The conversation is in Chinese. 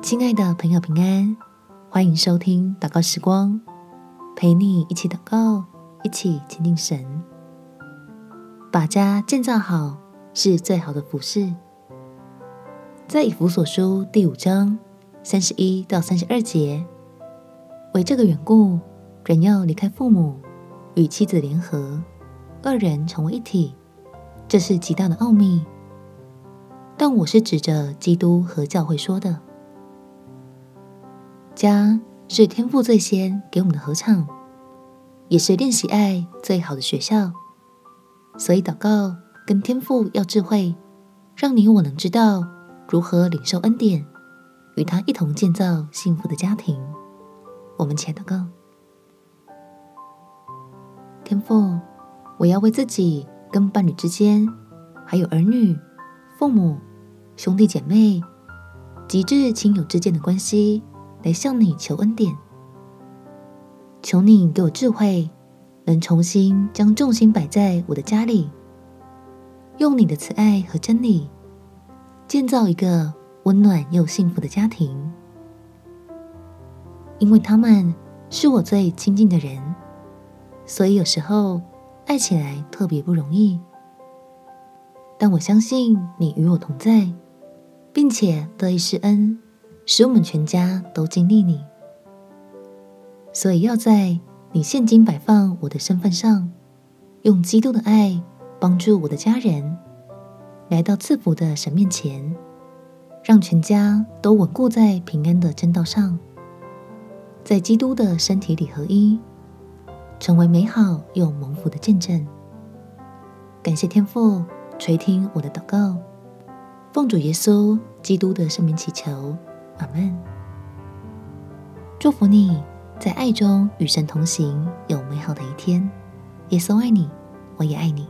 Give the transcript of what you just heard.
亲爱的朋友，平安，欢迎收听祷告时光，陪你一起祷告，一起亲近神。把家建造好是最好的服饰。在以弗所书第五章三十一到三十二节，为这个缘故，人要离开父母，与妻子联合，二人成为一体。这是极大的奥秘。但我是指着基督和教会说的。家是天父最先给我们的合唱，也是练习爱最好的学校。所以祷告跟天父要智慧，让你我能知道如何领受恩典，与他一同建造幸福的家庭。我们且祷告：天父，我要为自己跟伴侣之间，还有儿女、父母。兄弟姐妹，及至亲友之间的关系，来向你求恩典。求你给我智慧，能重新将重心摆在我的家里，用你的慈爱和真理，建造一个温暖又幸福的家庭。因为他们是我最亲近的人，所以有时候爱起来特别不容易。但我相信你与我同在。并且得以施恩，使我们全家都经历你。所以要在你现今摆放我的身份上，用基督的爱帮助我的家人，来到赐福的神面前，让全家都稳固在平安的真道上，在基督的身体里合一，成为美好又蒙福的见证。感谢天父垂听我的祷告。奉主耶稣基督的圣名祈求，阿门。祝福你在爱中与神同行，有美好的一天。耶稣爱你，我也爱你。